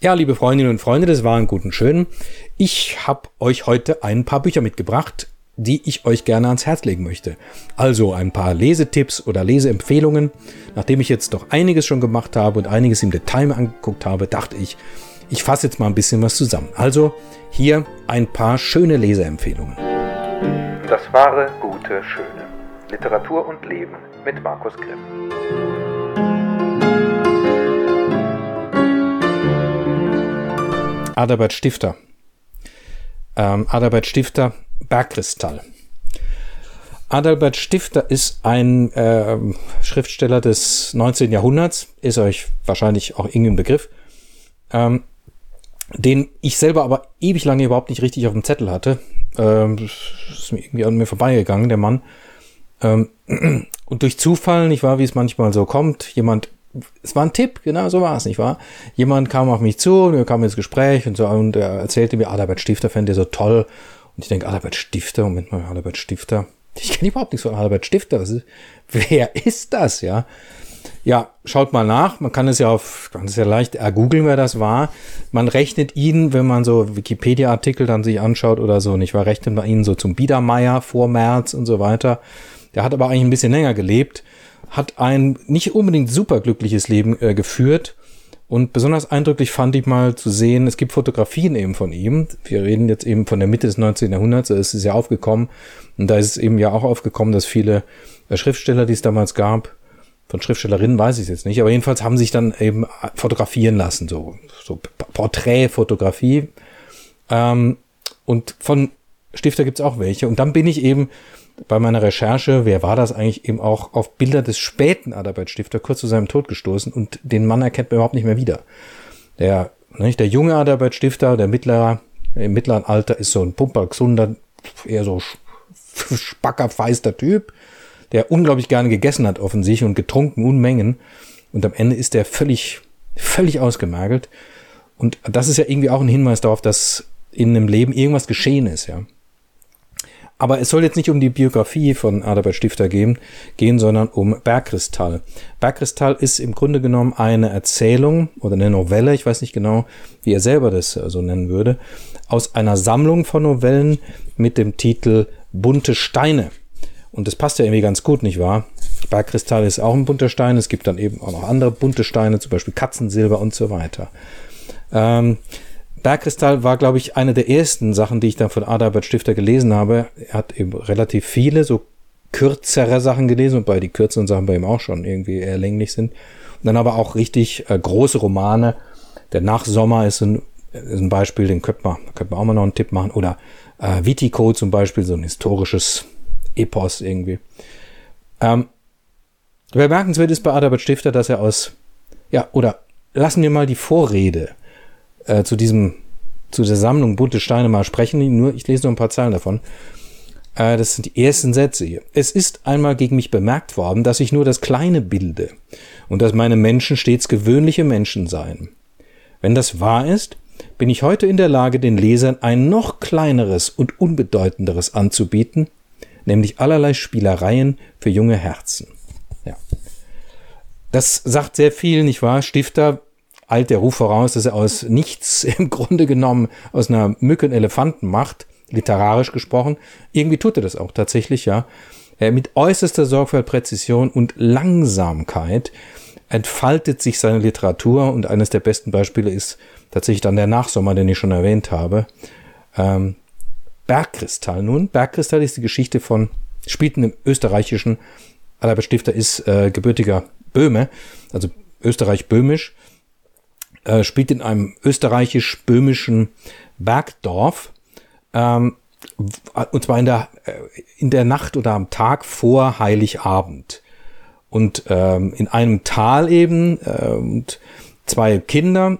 Ja, liebe Freundinnen und Freunde, das war ein guten Schön. Ich habe euch heute ein paar Bücher mitgebracht, die ich euch gerne ans Herz legen möchte. Also ein paar Lesetipps oder Leseempfehlungen. Nachdem ich jetzt doch einiges schon gemacht habe und einiges im Detail angeguckt habe, dachte ich, ich fasse jetzt mal ein bisschen was zusammen. Also hier ein paar schöne Leseempfehlungen. Das wahre, gute, schöne. Literatur und Leben mit Markus Grimm. Adalbert Stifter. Ähm, Adalbert Stifter, Bergkristall. Adalbert Stifter ist ein äh, Schriftsteller des 19. Jahrhunderts, ist euch wahrscheinlich auch irgendein Begriff, ähm, den ich selber aber ewig lange überhaupt nicht richtig auf dem Zettel hatte. Ähm, ist mir irgendwie an mir vorbeigegangen, der Mann. Ähm, und durch Zufall, nicht wahr, wie es manchmal so kommt, jemand es war ein Tipp, genau so war es, nicht wahr? Jemand kam auf mich zu, wir kamen ins Gespräch und so und er erzählte mir, Adalbert Stifter fände er so toll. Und ich denke, Adalbert Stifter, Moment mal, Adalbert Stifter. Ich kenne überhaupt nichts von Adalbert Stifter. Ist, wer ist das, ja? Ja, schaut mal nach. Man kann es ja auf, kann es ja leicht ergoogeln, wer das war. Man rechnet ihn, wenn man so Wikipedia-Artikel dann sich anschaut oder so, nicht wahr? Rechnet man ihn so zum Biedermeier vor März und so weiter. Der hat aber eigentlich ein bisschen länger gelebt hat ein nicht unbedingt superglückliches Leben äh, geführt. Und besonders eindrücklich fand ich mal zu sehen, es gibt Fotografien eben von ihm. Wir reden jetzt eben von der Mitte des 19. Jahrhunderts, es ist ja aufgekommen. Und da ist es eben ja auch aufgekommen, dass viele äh, Schriftsteller, die es damals gab, von Schriftstellerinnen weiß ich es jetzt nicht, aber jedenfalls haben sich dann eben fotografieren lassen, so, so Porträtfotografie. Ähm, und von Stifter gibt's auch welche. Und dann bin ich eben bei meiner Recherche, wer war das eigentlich, eben auch auf Bilder des späten Adalbert Stifter kurz zu seinem Tod gestoßen und den Mann erkennt man überhaupt nicht mehr wieder. Der, nicht, der junge Adalbert Stifter, der mittlerer, im mittleren Alter ist so ein Pumper, gesunder, eher so spacker, feister Typ, der unglaublich gerne gegessen hat offensichtlich und getrunken Unmengen. Und am Ende ist der völlig, völlig ausgemergelt. Und das ist ja irgendwie auch ein Hinweis darauf, dass in einem Leben irgendwas geschehen ist, ja. Aber es soll jetzt nicht um die Biografie von Adalbert Stifter gehen, gehen, sondern um Bergkristall. Bergkristall ist im Grunde genommen eine Erzählung oder eine Novelle, ich weiß nicht genau, wie er selber das äh, so nennen würde, aus einer Sammlung von Novellen mit dem Titel Bunte Steine. Und das passt ja irgendwie ganz gut, nicht wahr? Bergkristall ist auch ein bunter Stein. Es gibt dann eben auch noch andere bunte Steine, zum Beispiel Katzensilber und so weiter. Ähm, Bergkristall war, glaube ich, eine der ersten Sachen, die ich dann von Adalbert Stifter gelesen habe. Er hat eben relativ viele, so kürzere Sachen gelesen, wobei die kürzeren Sachen bei ihm auch schon irgendwie eher länglich sind. Und dann aber auch richtig äh, große Romane. Der Nachsommer ist ein, ist ein Beispiel, den könnte man, könnte man auch mal noch einen Tipp machen. Oder äh, Vitico zum Beispiel, so ein historisches Epos irgendwie. Ähm, bemerkenswert ist bei Adalbert Stifter, dass er aus, ja, oder lassen wir mal die Vorrede äh, zu diesem, zu der Sammlung bunte Steine mal sprechen. Nur, ich lese nur ein paar Zeilen davon. Äh, das sind die ersten Sätze hier. Es ist einmal gegen mich bemerkt worden, dass ich nur das Kleine bilde und dass meine Menschen stets gewöhnliche Menschen seien. Wenn das wahr ist, bin ich heute in der Lage, den Lesern ein noch kleineres und unbedeutenderes anzubieten, nämlich allerlei Spielereien für junge Herzen. Ja. Das sagt sehr viel, nicht wahr? Stifter eilt der Ruf voraus, dass er aus nichts im Grunde genommen aus einer Mücke einen Elefanten macht, literarisch gesprochen. Irgendwie tut er das auch tatsächlich, ja. Mit äußerster Sorgfalt, Präzision und Langsamkeit entfaltet sich seine Literatur und eines der besten Beispiele ist tatsächlich dann der Nachsommer, den ich schon erwähnt habe. Ähm, Bergkristall nun. Bergkristall ist die Geschichte von, spielt in dem österreichischen, Albert Stifter ist äh, gebürtiger Böhme, also österreich-böhmisch äh, spielt in einem österreichisch-böhmischen Bergdorf. Ähm, und zwar in der, äh, in der Nacht oder am Tag vor Heiligabend. Und ähm, in einem Tal eben äh, und zwei Kinder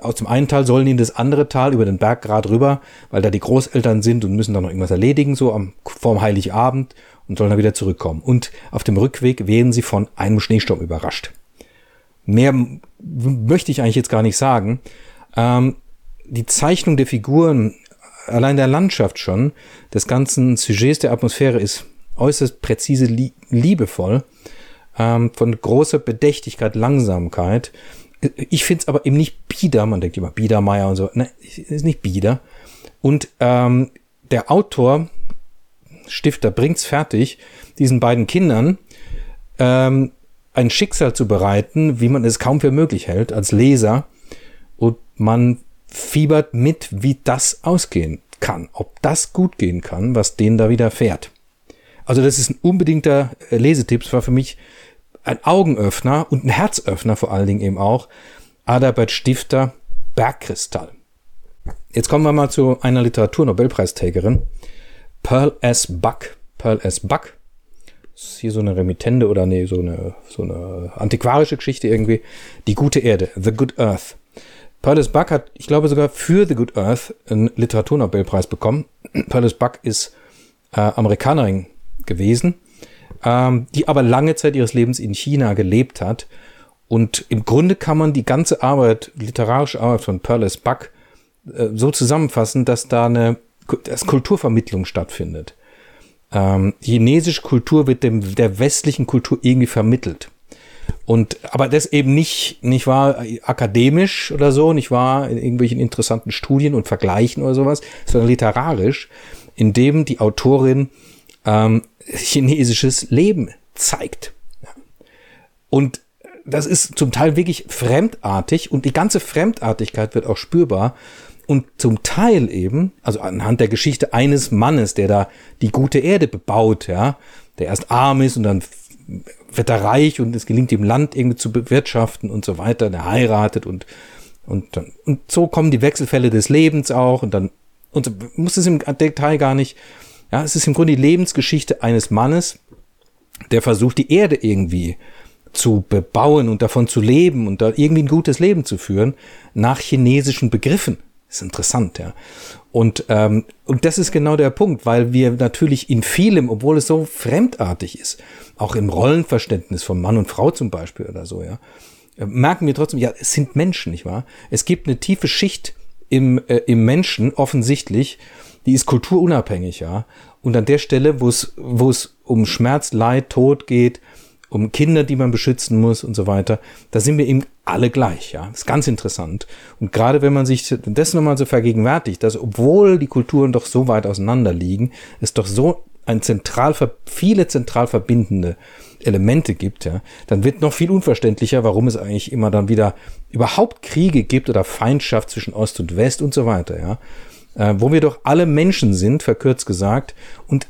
aus dem einen Tal sollen in das andere Tal über den Berg gerade rüber, weil da die Großeltern sind und müssen da noch irgendwas erledigen, so am vorm Heiligabend und sollen dann wieder zurückkommen. Und auf dem Rückweg werden sie von einem Schneesturm überrascht. Mehr möchte ich eigentlich jetzt gar nicht sagen. Ähm, die Zeichnung der Figuren, allein der Landschaft schon, des ganzen Sujets der Atmosphäre ist äußerst präzise, liebevoll, ähm, von großer Bedächtigkeit, Langsamkeit. Ich finde es aber eben nicht bieder, man denkt immer Biedermeier und so. Ne, ist nicht bieder. Und ähm, der Autor, Stifter, bringt's fertig, diesen beiden Kindern ähm, ein Schicksal zu bereiten, wie man es kaum für möglich hält als Leser. Und man fiebert mit, wie das ausgehen kann, ob das gut gehen kann, was denen da widerfährt. Also das ist ein unbedingter äh, Lesetipp. Es war für mich ein Augenöffner und ein Herzöffner vor allen Dingen eben auch. Adalbert Stifter, Bergkristall. Jetzt kommen wir mal zu einer Literaturnobelpreisträgerin. Pearl S. Buck. Pearl S. Buck. Ist hier so eine Remittende oder nee, so eine, so eine antiquarische Geschichte irgendwie. Die gute Erde. The Good Earth. Pearl S. Buck hat, ich glaube sogar für The Good Earth einen Literaturnobelpreis bekommen. Pearl S. Buck ist äh, Amerikanerin gewesen, ähm, die aber lange Zeit ihres Lebens in China gelebt hat. Und im Grunde kann man die ganze Arbeit, literarische Arbeit von Perles Buck äh, so zusammenfassen, dass da eine dass Kulturvermittlung stattfindet. Ähm, chinesische Kultur wird dem, der westlichen Kultur irgendwie vermittelt. Und, aber das eben nicht, nicht wahr, akademisch oder so, nicht wahr, in irgendwelchen interessanten Studien und Vergleichen oder sowas, sondern literarisch, indem die Autorin ähm, chinesisches Leben zeigt. Und das ist zum Teil wirklich fremdartig und die ganze Fremdartigkeit wird auch spürbar. Und zum Teil eben, also anhand der Geschichte eines Mannes, der da die gute Erde bebaut, ja, der erst arm ist und dann wird er reich und es gelingt ihm Land irgendwie zu bewirtschaften und so weiter, der heiratet und, und dann, und so kommen die Wechselfälle des Lebens auch und dann, und so, muss es im Detail gar nicht ja, es ist im Grunde die Lebensgeschichte eines Mannes, der versucht, die Erde irgendwie zu bebauen und davon zu leben und da irgendwie ein gutes Leben zu führen, nach chinesischen Begriffen. Ist interessant, ja. Und, ähm, und das ist genau der Punkt, weil wir natürlich in vielem, obwohl es so fremdartig ist, auch im Rollenverständnis von Mann und Frau zum Beispiel oder so, ja, merken wir trotzdem, ja, es sind Menschen, nicht wahr? Es gibt eine tiefe Schicht im, äh, im Menschen, offensichtlich, die ist kulturunabhängig, ja. Und an der Stelle, wo es, wo es um Schmerz, Leid, Tod geht, um Kinder, die man beschützen muss und so weiter, da sind wir eben alle gleich, ja. Das ist ganz interessant. Und gerade wenn man sich das nochmal so vergegenwärtigt, dass obwohl die Kulturen doch so weit auseinander liegen, es doch so ein zentral, viele zentral verbindende Elemente gibt, ja, dann wird noch viel unverständlicher, warum es eigentlich immer dann wieder überhaupt Kriege gibt oder Feindschaft zwischen Ost und West und so weiter, ja äh, wo wir doch alle Menschen sind, verkürzt gesagt, und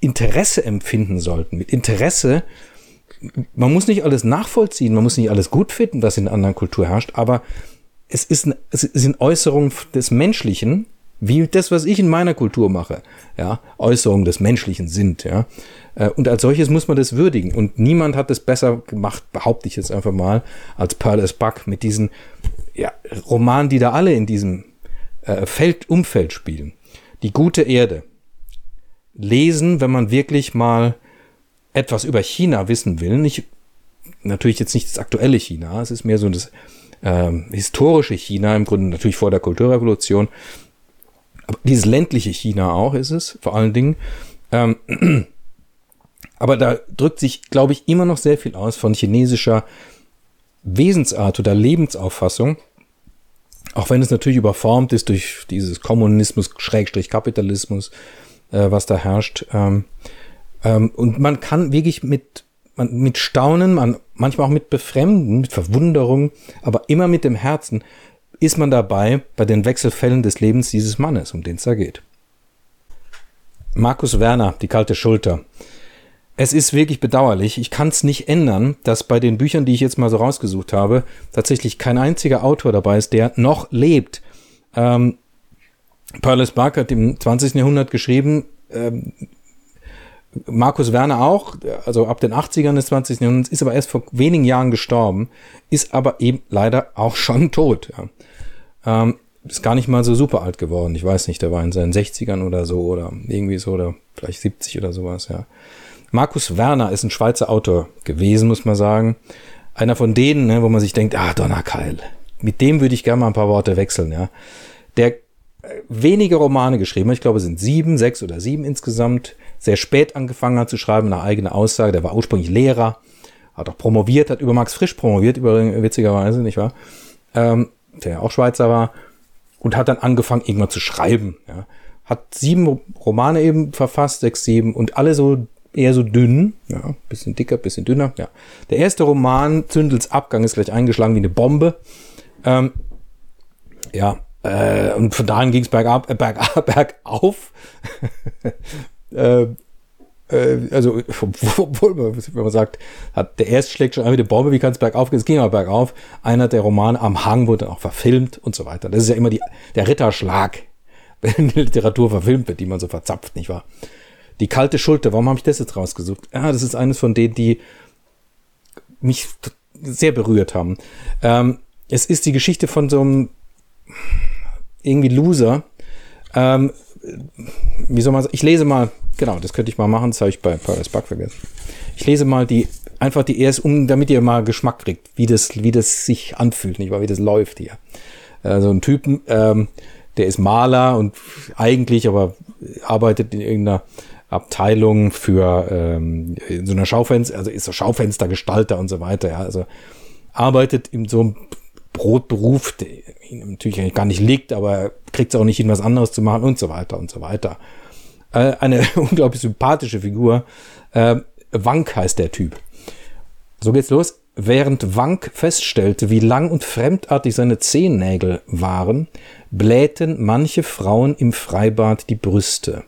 Interesse empfinden sollten. Mit Interesse, man muss nicht alles nachvollziehen, man muss nicht alles gut finden, was in einer anderen Kultur herrscht, aber es, ist ein, es sind Äußerungen des Menschlichen, wie das, was ich in meiner Kultur mache, ja, Äußerungen des Menschlichen sind, ja. Äh, und als solches muss man das würdigen. Und niemand hat es besser gemacht, behaupte ich jetzt einfach mal, als Pearl S. Buck mit diesen ja, Romanen, die da alle in diesem äh, Feld, Umfeld spielen. Die gute Erde. Lesen, wenn man wirklich mal etwas über China wissen will. Nicht, natürlich jetzt nicht das aktuelle China, es ist mehr so das ähm, historische China, im Grunde natürlich vor der Kulturrevolution. Aber dieses ländliche China auch ist es, vor allen Dingen. Ähm, aber da drückt sich, glaube ich, immer noch sehr viel aus von chinesischer Wesensart oder Lebensauffassung auch wenn es natürlich überformt ist durch dieses Kommunismus, Schrägstrich Kapitalismus, äh, was da herrscht. Ähm, ähm, und man kann wirklich mit, man, mit Staunen, man, manchmal auch mit Befremden, mit Verwunderung, aber immer mit dem Herzen ist man dabei bei den Wechselfällen des Lebens dieses Mannes, um den es da geht. Markus Werner, die kalte Schulter. Es ist wirklich bedauerlich. Ich kann es nicht ändern, dass bei den Büchern, die ich jetzt mal so rausgesucht habe, tatsächlich kein einziger Autor dabei ist, der noch lebt. Ähm, Paulus Bark hat im 20. Jahrhundert geschrieben, ähm, Markus Werner auch, also ab den 80ern des 20. Jahrhunderts, ist aber erst vor wenigen Jahren gestorben, ist aber eben leider auch schon tot. Ja. Ähm, ist gar nicht mal so super alt geworden. Ich weiß nicht, der war in seinen 60ern oder so oder irgendwie so oder vielleicht 70 oder sowas, ja. Markus Werner ist ein Schweizer Autor gewesen, muss man sagen. Einer von denen, ne, wo man sich denkt, ah, Donnerkeil. Mit dem würde ich gerne mal ein paar Worte wechseln, ja. Der äh, wenige Romane geschrieben hat, ich glaube, es sind sieben, sechs oder sieben insgesamt, sehr spät angefangen hat zu schreiben, nach eigener Aussage. Der war ursprünglich Lehrer, hat auch promoviert, hat über Max Frisch promoviert, über, witzigerweise, nicht wahr? Ähm, der ja auch Schweizer war und hat dann angefangen, irgendwann zu schreiben. Ja. Hat sieben Romane eben verfasst, sechs, sieben und alle so eher so dünn, ja, bisschen dicker, bisschen dünner. Ja. Der erste Roman, Zündels Abgang, ist gleich eingeschlagen wie eine Bombe. Ähm, ja, äh, und von dahin ging es bergab, äh, bergab, bergauf. Äh, äh, also, obwohl man, wenn man sagt, hat der erste schlägt schon einmal die Bombe, wie kann es bergauf gehen? Es ging aber bergauf. Einer der Romane am Hang wurde dann auch verfilmt und so weiter. Das ist ja immer die, der Ritterschlag, wenn die Literatur verfilmt wird, die man so verzapft, nicht wahr? Die kalte Schulter, warum habe ich das jetzt rausgesucht? Ja, das ist eines von denen, die mich sehr berührt haben. Ähm, es ist die Geschichte von so einem irgendwie Loser. Ähm, wie soll man sagen? Ich lese mal, genau, das könnte ich mal machen, das habe ich bei Paradise Bug vergessen. Ich lese mal die, einfach die erst, um, damit ihr mal Geschmack kriegt, wie das, wie das sich anfühlt, nicht wahr, wie das läuft hier. Also ein Typen, ähm, der ist Maler und eigentlich aber arbeitet in irgendeiner Abteilung für ähm, so einer Schaufenster, also ist so Schaufenstergestalter und so weiter, ja, also arbeitet in so einem Brotberuf, der ihm natürlich gar nicht liegt, aber kriegt es auch nicht hin, was anderes zu machen und so weiter und so weiter. Äh, eine unglaublich sympathische Figur. Äh, Wank heißt der Typ. So geht's los. Während Wank feststellte, wie lang und fremdartig seine Zehennägel waren, blähten manche Frauen im Freibad die Brüste.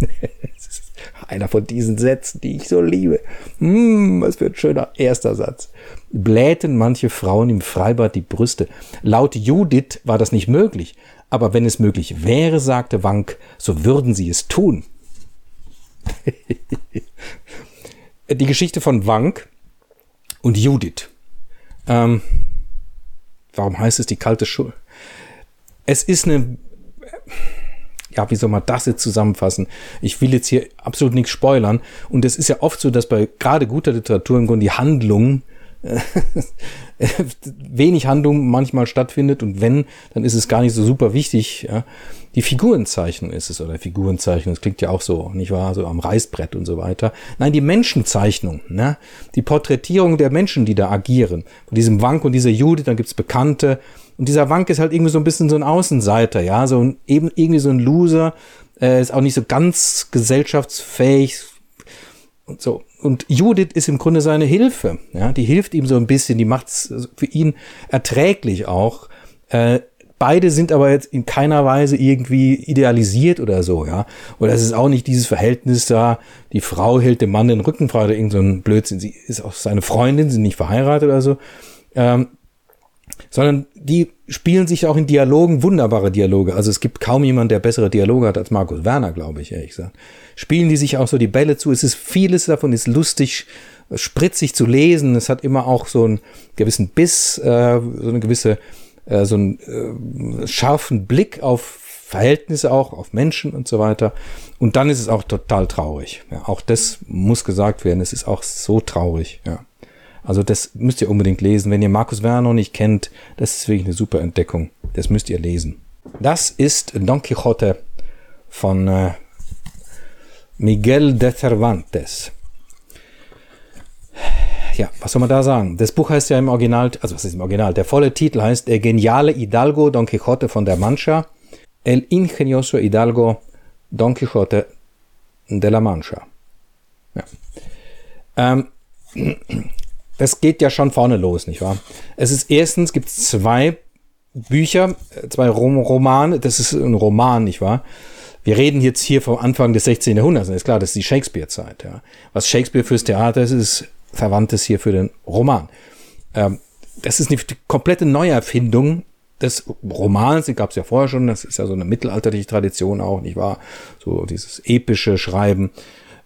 einer von diesen Sätzen, die ich so liebe. Hm, was für ein schöner erster Satz. Blähten manche Frauen im Freibad die Brüste. Laut Judith war das nicht möglich. Aber wenn es möglich wäre, sagte Wank, so würden sie es tun. die Geschichte von Wank und Judith. Ähm, warum heißt es die kalte Schule? Es ist eine ja, wie soll man das jetzt zusammenfassen? Ich will jetzt hier absolut nichts spoilern. Und es ist ja oft so, dass bei gerade guter Literatur im Grunde die Handlung äh, wenig Handlung manchmal stattfindet und wenn, dann ist es gar nicht so super wichtig. Ja. Die Figurenzeichnung ist es oder Figurenzeichnung, das klingt ja auch so, nicht wahr, so am Reißbrett und so weiter. Nein, die Menschenzeichnung, ne? die Porträtierung der Menschen, die da agieren. Von diesem Wank und dieser Judith, dann gibt's Bekannte, und dieser Wank ist halt irgendwie so ein bisschen so ein Außenseiter, ja, so ein, eben irgendwie so ein Loser, äh, ist auch nicht so ganz gesellschaftsfähig und so. Und Judith ist im Grunde seine Hilfe, ja, die hilft ihm so ein bisschen, die macht's für ihn erträglich auch. Äh, beide sind aber jetzt in keiner Weise irgendwie idealisiert oder so, ja. Oder es ist auch nicht dieses Verhältnis da, die Frau hält dem Mann den Rücken frei oder irgend so ein Blödsinn. Sie ist auch seine Freundin, sie sind nicht verheiratet oder so. Ähm, sondern die spielen sich auch in Dialogen wunderbare Dialoge. Also es gibt kaum jemand, der bessere Dialoge hat als Markus Werner, glaube ich, ehrlich gesagt. Spielen die sich auch so die Bälle zu. Es ist vieles davon ist lustig, spritzig zu lesen. Es hat immer auch so einen gewissen Biss, äh, so eine gewisse, äh, so einen äh, scharfen Blick auf Verhältnisse auch, auf Menschen und so weiter. Und dann ist es auch total traurig. Ja, auch das muss gesagt werden. Es ist auch so traurig, ja. Also das müsst ihr unbedingt lesen. Wenn ihr Markus Werner nicht kennt, das ist wirklich eine super Entdeckung. Das müsst ihr lesen. Das ist Don Quixote von äh, Miguel de Cervantes. Ja, was soll man da sagen? Das Buch heißt ja im Original, also was ist im Original? Der volle Titel heißt Der geniale Hidalgo Don Quixote von der Mancha. El ingenioso Hidalgo Don Quixote de la Mancha. Ja. Ähm, das geht ja schon vorne los, nicht wahr? Es ist erstens, gibt es zwei Bücher, zwei Rom Romane, das ist ein Roman, nicht wahr? Wir reden jetzt hier vom Anfang des 16. Jahrhunderts, ist klar, das ist die Shakespeare-Zeit. Ja. Was Shakespeare fürs Theater ist, ist Verwandtes hier für den Roman. Ähm, das ist eine komplette Neuerfindung des Romans, den gab es ja vorher schon, das ist ja so eine mittelalterliche Tradition auch, nicht wahr? So dieses epische Schreiben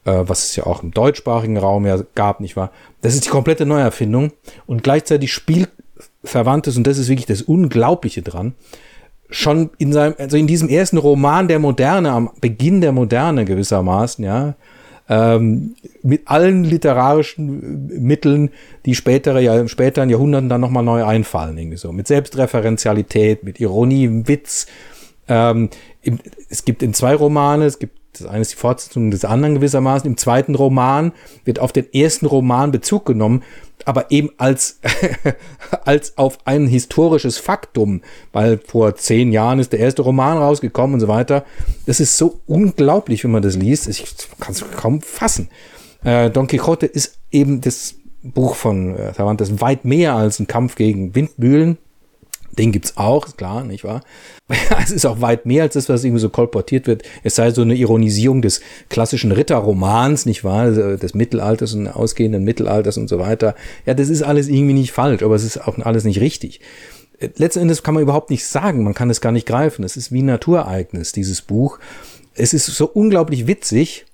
was es ja auch im deutschsprachigen Raum ja gab, nicht wahr? Das ist die komplette Neuerfindung und gleichzeitig spielverwandtes, und das ist wirklich das Unglaubliche dran, schon in seinem, also in diesem ersten Roman der Moderne, am Beginn der Moderne gewissermaßen, ja, ähm, mit allen literarischen Mitteln, die spätere, ja, im späteren Jahrhunderten dann nochmal neu einfallen, irgendwie so. Mit Selbstreferenzialität, mit Ironie, Witz. Ähm, es gibt in zwei Romane, es gibt Das eine ist die Fortsetzung des anderen gewissermaßen. Im zweiten Roman wird auf den ersten Roman Bezug genommen, aber eben als, als auf ein historisches Faktum, weil vor zehn Jahren ist der erste Roman rausgekommen und so weiter. Das ist so unglaublich, wenn man das liest. Ich kann es kaum fassen. Äh, Don Quixote ist eben das Buch von äh, Cervantes weit mehr als ein Kampf gegen Windmühlen. Den gibt's auch, ist klar, nicht wahr? es ist auch weit mehr als das, was irgendwie so kolportiert wird. Es sei so eine Ironisierung des klassischen Ritterromans, nicht wahr? Also des Mittelalters und ausgehenden Mittelalters und so weiter. Ja, das ist alles irgendwie nicht falsch, aber es ist auch alles nicht richtig. Äh, letzten Endes kann man überhaupt nicht sagen, man kann es gar nicht greifen. Es ist wie ein Naturereignis, dieses Buch. Es ist so unglaublich witzig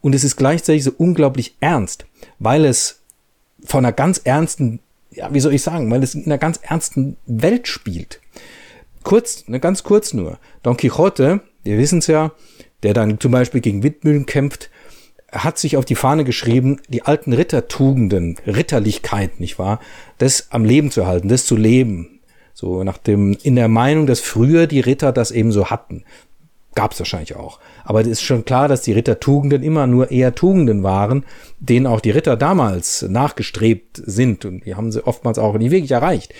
und es ist gleichzeitig so unglaublich ernst, weil es von einer ganz ernsten ja, wie soll ich sagen, weil es in einer ganz ernsten Welt spielt. Kurz, ne, ganz kurz nur. Don Quixote, wir wissen es ja, der dann zum Beispiel gegen Windmühlen kämpft, hat sich auf die Fahne geschrieben, die alten Rittertugenden, Ritterlichkeit, nicht wahr? Das am Leben zu halten, das zu leben. So nach dem, in der Meinung, dass früher die Ritter das eben so hatten. Gab es wahrscheinlich auch. Aber es ist schon klar, dass die Rittertugenden immer nur eher Tugenden waren, denen auch die Ritter damals nachgestrebt sind. Und die haben sie oftmals auch nie wirklich erreicht.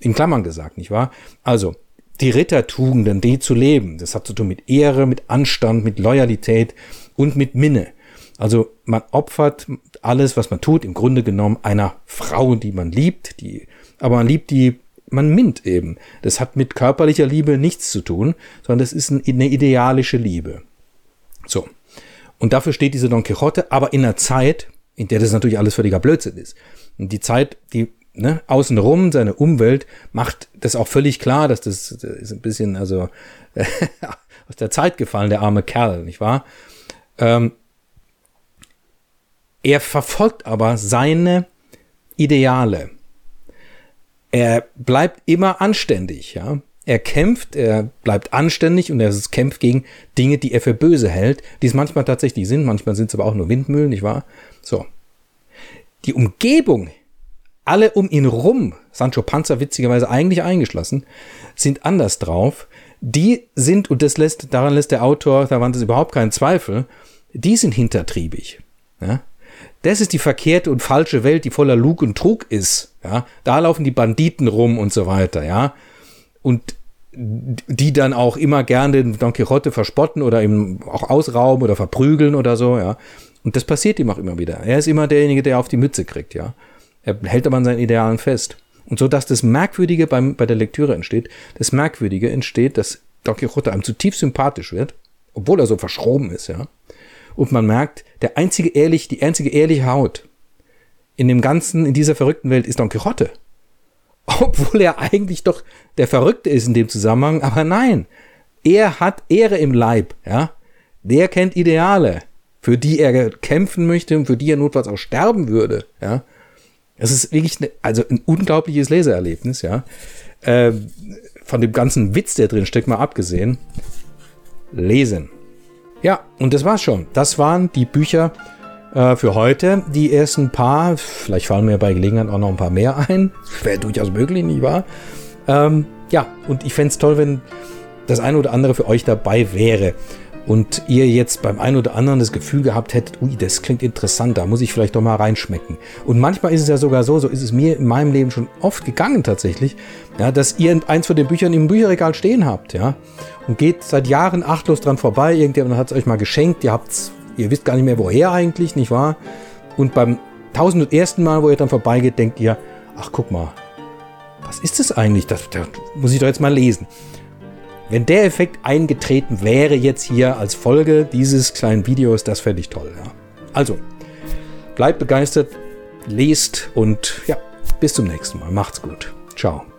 In Klammern gesagt, nicht wahr? Also, die Rittertugenden, die zu leben, das hat zu tun mit Ehre, mit Anstand, mit Loyalität und mit Minne. Also man opfert alles, was man tut, im Grunde genommen einer Frau, die man liebt, die, aber man liebt die man mint eben. Das hat mit körperlicher Liebe nichts zu tun, sondern das ist eine idealische Liebe. So. Und dafür steht diese Don Quixote, aber in einer Zeit, in der das natürlich alles völliger Blödsinn ist. Und die Zeit, die ne, außenrum, seine Umwelt, macht das auch völlig klar, dass das, das ist ein bisschen, also aus der Zeit gefallen, der arme Kerl, nicht wahr? Ähm, er verfolgt aber seine Ideale er bleibt immer anständig, ja. Er kämpft, er bleibt anständig und er kämpft gegen Dinge, die er für böse hält, die es manchmal tatsächlich sind, manchmal sind es aber auch nur Windmühlen, nicht wahr? So. Die Umgebung, alle um ihn rum, Sancho Panza witzigerweise eigentlich eingeschlossen, sind anders drauf. Die sind, und das lässt, daran lässt der Autor, da waren das überhaupt keinen Zweifel, die sind hintertriebig. Ja? Das ist die verkehrte und falsche Welt, die voller Lug und Trug ist. Ja, da laufen die Banditen rum und so weiter. Ja, und die dann auch immer gerne den Don Quixote verspotten oder ihm auch ausrauben oder verprügeln oder so. Ja, und das passiert ihm auch immer wieder. Er ist immer derjenige, der auf die Mütze kriegt. Ja, er hält aber an seinen Idealen fest. Und so, dass das Merkwürdige beim, bei der Lektüre entsteht, das Merkwürdige entsteht, dass Don Quixote einem zutiefst sympathisch wird, obwohl er so verschroben ist, ja und man merkt, der einzige ehrlich, die einzige ehrliche Haut in dem ganzen, in dieser verrückten Welt ist Don Quixote. Obwohl er eigentlich doch der Verrückte ist in dem Zusammenhang, aber nein, er hat Ehre im Leib, ja. Der kennt Ideale, für die er kämpfen möchte und für die er notfalls auch sterben würde, ja. Es ist wirklich eine, also ein unglaubliches Leseerlebnis, ja. Äh, von dem ganzen Witz, der drin steckt, mal abgesehen. Lesen. Ja, und das war's schon. Das waren die Bücher äh, für heute. Die ersten paar, vielleicht fallen mir bei Gelegenheit auch noch ein paar mehr ein. Wäre durchaus möglich, nicht wahr? Ähm, ja, und ich fände es toll, wenn das eine oder andere für euch dabei wäre und ihr jetzt beim einen oder anderen das Gefühl gehabt hättet, ui, das klingt interessant, da muss ich vielleicht doch mal reinschmecken. Und manchmal ist es ja sogar so, so ist es mir in meinem Leben schon oft gegangen tatsächlich, ja, dass ihr eins von den Büchern im Bücherregal stehen habt, ja, und geht seit Jahren achtlos dran vorbei, irgendjemand hat es euch mal geschenkt, ihr habt's, ihr wisst gar nicht mehr woher eigentlich, nicht wahr? Und beim tausend und ersten Mal, wo ihr dann vorbeigeht, denkt ihr, ach guck mal, was ist das eigentlich? Das, das muss ich doch jetzt mal lesen. Wenn der Effekt eingetreten wäre jetzt hier als Folge dieses kleinen Videos, das fände ich toll. Ja. Also, bleibt begeistert, lest und ja, bis zum nächsten Mal. Macht's gut. Ciao.